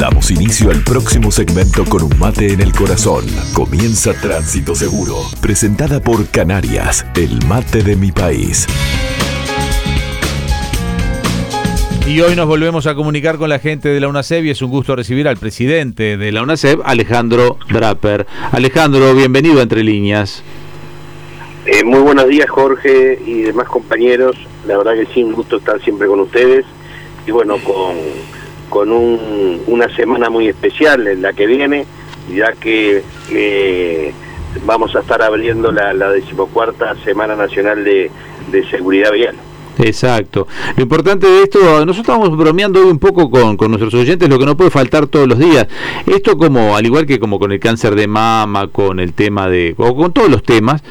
Damos inicio al próximo segmento con un mate en el corazón. Comienza Tránsito Seguro, presentada por Canarias, el mate de mi país. Y hoy nos volvemos a comunicar con la gente de la UNACEB y es un gusto recibir al presidente de la UNACEB, Alejandro Draper. Alejandro, bienvenido a Entre Líneas. Eh, muy buenos días Jorge y demás compañeros, la verdad que sí, un gusto estar siempre con ustedes y bueno, con, con un, una semana muy especial en la que viene, ya que eh, vamos a estar abriendo la, la decimocuarta Semana Nacional de, de Seguridad Vial. Exacto. Lo importante de esto, nosotros estamos bromeando hoy un poco con, nuestros oyentes, lo que no puede faltar todos los días. Esto como, al igual que como con el cáncer de mama, con el tema de, o con todos los temas,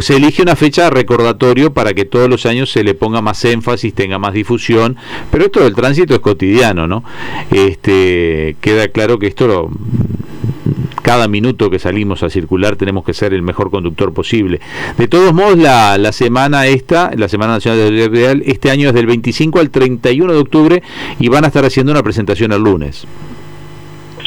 se elige una fecha recordatorio para que todos los años se le ponga más énfasis, tenga más difusión, pero esto del tránsito es cotidiano, ¿no? Este, queda claro que esto lo, cada minuto que salimos a circular tenemos que ser el mejor conductor posible. De todos modos, la, la semana esta, la Semana Nacional del Real, este año es del 25 al 31 de octubre y van a estar haciendo una presentación el lunes.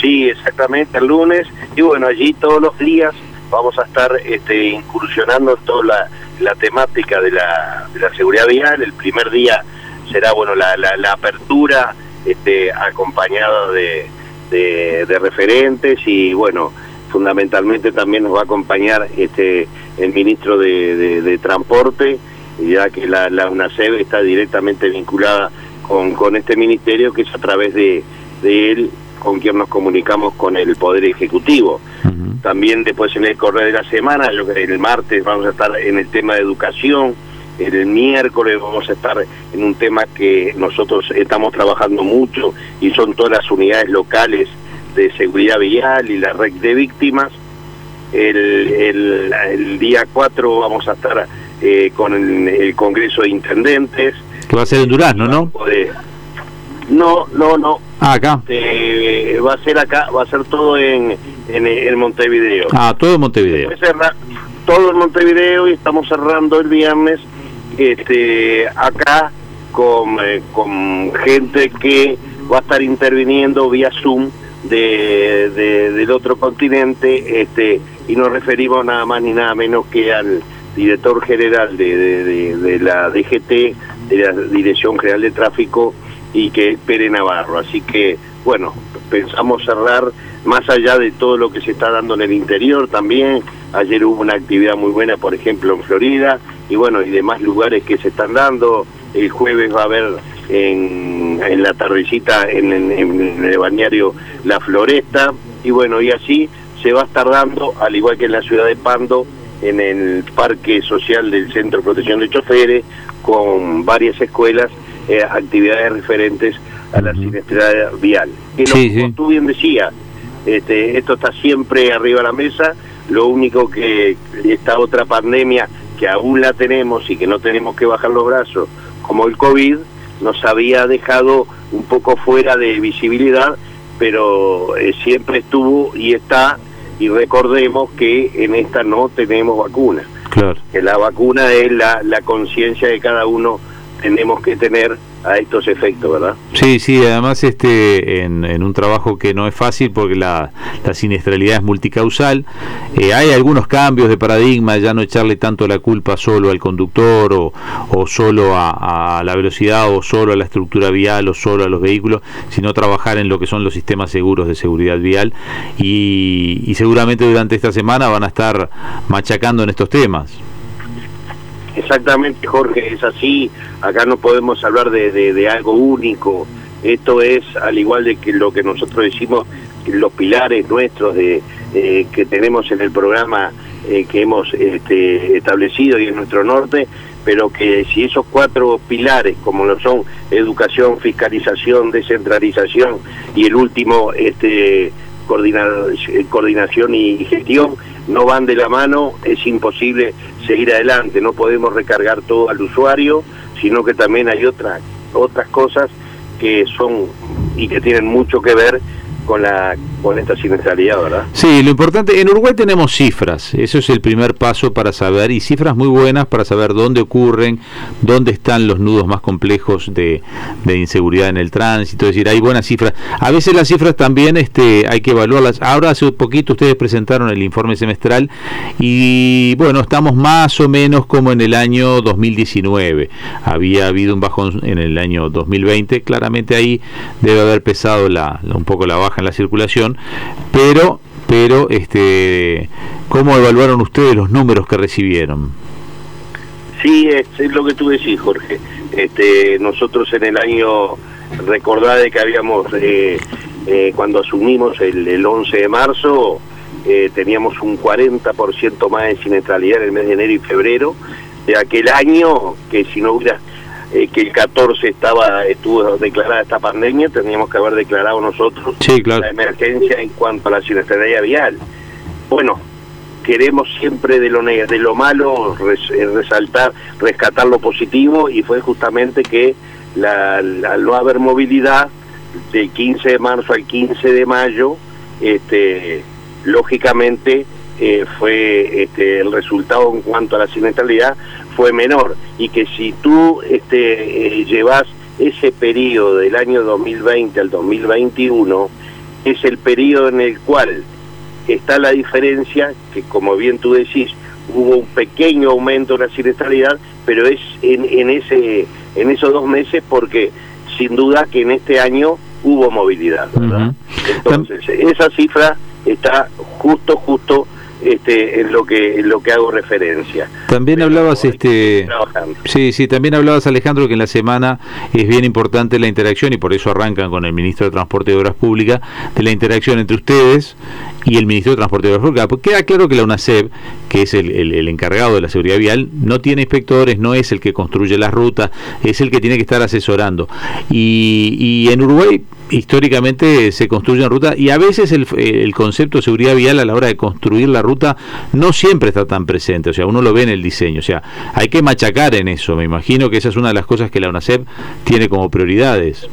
Sí, exactamente, el lunes. Y bueno, allí todos los días vamos a estar este, incursionando en toda la, la temática de la, de la, seguridad vial. El primer día será bueno la, la, la apertura este, acompañada de de, de, referentes y bueno, fundamentalmente también nos va a acompañar este el ministro de, de, de Transporte, ya que la, la UNACEB está directamente vinculada con, con este ministerio, que es a través de, de él con quien nos comunicamos con el Poder Ejecutivo. Uh -huh. También después en el correo de la semana, yo creo que el martes vamos a estar en el tema de educación, el miércoles vamos a estar en un tema que nosotros estamos trabajando mucho y son todas las unidades locales de seguridad vial y la red de víctimas. El, el, el día 4 vamos a estar eh, con el, el, Congreso de Intendentes. Que va a ser en Durazno, ¿no? No, no, no. Ah, acá. Eh, va a ser acá, va a ser todo en, en, en Montevideo. Ah, todo en Montevideo. Todo en Montevideo y estamos cerrando el viernes este, acá con, eh, con gente que va a estar interviniendo vía Zoom de, de, del otro continente este, y nos referimos nada más ni nada menos que al director general de, de, de la DGT, de la Dirección General de Tráfico y que es Pere Navarro. Así que, bueno, pensamos cerrar más allá de todo lo que se está dando en el interior también. Ayer hubo una actividad muy buena, por ejemplo, en Florida, y bueno, y demás lugares que se están dando. El jueves va a haber en, en la tardecita en, en, en, el balneario La Floresta, y bueno, y así se va a estar dando, al igual que en la ciudad de Pando, en el Parque Social del Centro de Protección de Choferes, con varias escuelas, eh, actividades referentes a la siniestralidad vial. Que sí, lo, sí. como tú bien decías, este, esto está siempre arriba de la mesa, lo único que esta otra pandemia que aún la tenemos y que no tenemos que bajar los brazos, como el COVID, nos había dejado un poco fuera de visibilidad, pero eh, siempre estuvo y está, y recordemos que en esta no tenemos vacuna. Claro. Que la vacuna es la, la conciencia de cada uno tenemos que tener a estos efectos, ¿verdad? Sí, sí, además este en, en un trabajo que no es fácil porque la, la siniestralidad es multicausal, eh, hay algunos cambios de paradigma, ya no echarle tanto la culpa solo al conductor o, o solo a, a, la velocidad o solo a la estructura vial o solo a los vehículos, sino trabajar en lo que son los sistemas seguros de seguridad vial y, y seguramente durante esta semana van a estar machacando en estos temas. Exactamente, Jorge, es así. Acá no podemos hablar de, algo único. Esto es, al igual de que lo que nosotros decimos, los pilares nuestros de eh, que tenemos en el programa eh, que hemos este, establecido y en nuestro norte, pero que si esos cuatro pilares, como lo son educación, fiscalización, descentralización y el último, este, coordina, coordinación y gestión, no van de la mano, es imposible seguir adelante, no podemos recargar todo al usuario, sino que también hay otras otras cosas que son y que tienen mucho que ver con la con esta siniestralidad, ¿verdad? Sí, lo importante, en Uruguay tenemos cifras, eso es el primer paso para saber, y cifras muy buenas para saber dónde ocurren, dónde están los nudos más complejos de, de inseguridad en el tránsito, es decir, hay buenas cifras. A veces las cifras también este, hay que evaluarlas. Ahora hace un poquito ustedes presentaron el informe semestral y bueno, estamos más o menos como en el año 2019. Había habido un bajón en el año 2020, claramente ahí debe haber pesado la, un poco la baja en la circulación, pero pero este ¿cómo evaluaron ustedes los números que recibieron? Sí, es, lo que tú decís, Jorge. Este, nosotros en el año, recordad de que habíamos, eh, eh, cuando asumimos el, el 11 de marzo, eh, teníamos un 40% más de siniestralidad en el mes de enero y febrero de aquel año, que si no hubiera eh, que el 14 estaba estuvo declarada esta pandemia, teníamos que haber declarado nosotros la emergencia en cuanto a la siniestralidad vial. Bueno, queremos siempre de lo de lo malo eh, resaltar, rescatar lo positivo y fue justamente que la, al no haber movilidad del 15 de marzo al 15 de mayo, este, lógicamente eh, fue este, el resultado en cuanto a la siniestralidad fue menor y que si tú este, eh, llevas ese periodo del año 2020 al 2021, es el periodo en el cual está la diferencia, que como bien tú decís, hubo un pequeño aumento de la siniestralidad, pero es en, en, ese, en esos dos meses porque sin duda que en este año hubo movilidad, ¿verdad? Entonces, esa cifra está justo, justo este, en lo que en lo que hago referencia. También hablabas este Sí, sí, también hablabas Alejandro que en la semana es bien importante la interacción y por eso arrancan con el ministro de Transporte y Obras Públicas de la interacción entre ustedes y el Ministerio de Transporte Públicas. Porque queda claro que la UNACEP, que es el, encargado de la seguridad vial, no tiene inspectores, no es el que construye las rutas, es el que tiene que estar asesorando. Y, y en Uruguay históricamente se construyen rutas y a veces el, el, concepto de seguridad vial a la hora de construir la ruta no siempre está tan presente, o sea, uno lo ve en el diseño, o sea, hay que machacar en eso, me imagino que esa es una de las cosas que la UNACEP tiene como prioridades.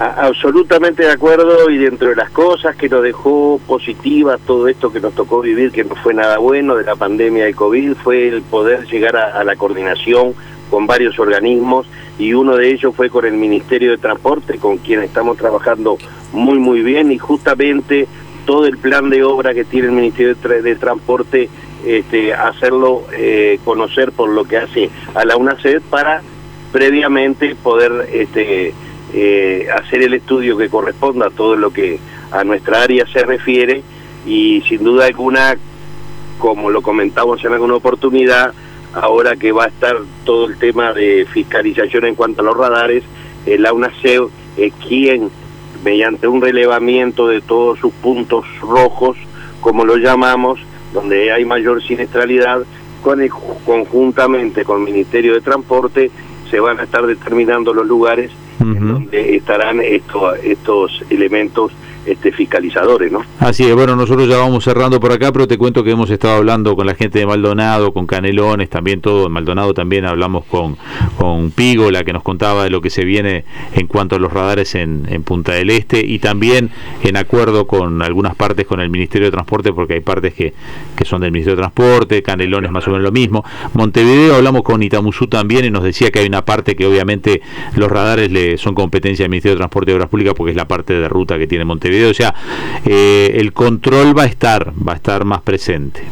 Absolutamente de acuerdo y dentro de las cosas que nos dejó positivas todo esto que nos tocó vivir, que no fue nada bueno de la pandemia de COVID, fue el poder llegar a la coordinación con varios organismos y uno de ellos fue con el Ministerio de Transporte, con quien estamos trabajando muy, muy bien y justamente todo el plan de obra que tiene el Ministerio de, Transporte, este, hacerlo eh, conocer por lo que hace a la UNACED para previamente poder este, eh, hacer el estudio que corresponda a todo lo que a nuestra área se refiere y sin duda alguna, como lo comentamos en alguna oportunidad, ahora que va a estar todo el tema de fiscalización en cuanto a los radares, el la UNACEO es quien, mediante un relevamiento de todos sus puntos rojos, como lo llamamos, donde hay mayor siniestralidad, con conjuntamente con el Ministerio de Transporte, se van a estar determinando los lugares en donde estarán estos, estos elementos este, fiscalizadores, ¿no? Así es, bueno, nosotros ya vamos cerrando por acá, pero te cuento que hemos estado hablando con la gente de Maldonado, con Canelones, también todo, en Maldonado también hablamos con, con Pigo, la que nos contaba de lo que se viene en cuanto a los radares en, en Punta del Este, y también en acuerdo con algunas partes con el Ministerio de Transporte, porque hay partes que, que son del Ministerio de Transporte, Canelones más o menos lo mismo. Montevideo hablamos con Itamuzú también y nos decía que hay una parte que obviamente los radares le son competencia del Ministerio de Transporte y Obras Públicas porque es la parte de ruta que tiene Montevideo o sea, eh, el control va a estar, va a estar más presente.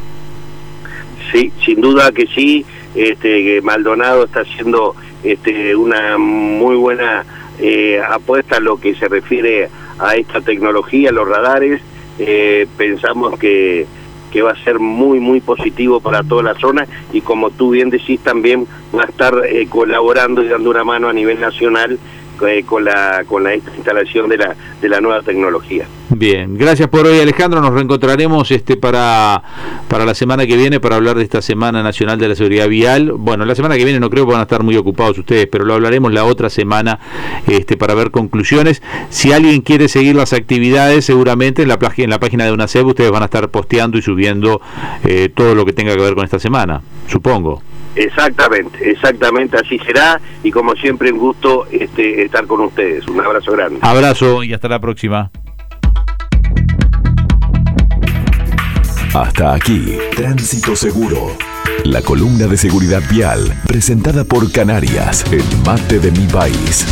Sí, sin duda que sí, este, Maldonado está haciendo este, una muy buena eh, apuesta a lo que se refiere a esta tecnología, los radares, eh, pensamos que, que va a ser muy, muy positivo para toda la zona y como tú bien decís también va a estar colaborando y dando una mano a nivel nacional eh, con la con la instalación de la de la nueva tecnología. Bien, gracias por hoy Alejandro, nos reencontraremos este para para la semana que viene para hablar de esta Semana Nacional de la Seguridad Vial. Bueno, la semana que viene no creo que van a estar muy ocupados ustedes, pero lo hablaremos la otra semana este para ver conclusiones. Si alguien quiere seguir las actividades, seguramente en la, en la página de UNACEB ustedes van a estar posteando y subiendo eh, todo lo que tenga que ver con esta semana, supongo. Exactamente, exactamente así será y como siempre un gusto este, estar con ustedes. Un abrazo grande. Abrazo y hasta la próxima. Hasta aquí, Tránsito Seguro. La columna de seguridad vial presentada por Canarias, el mate de mi país.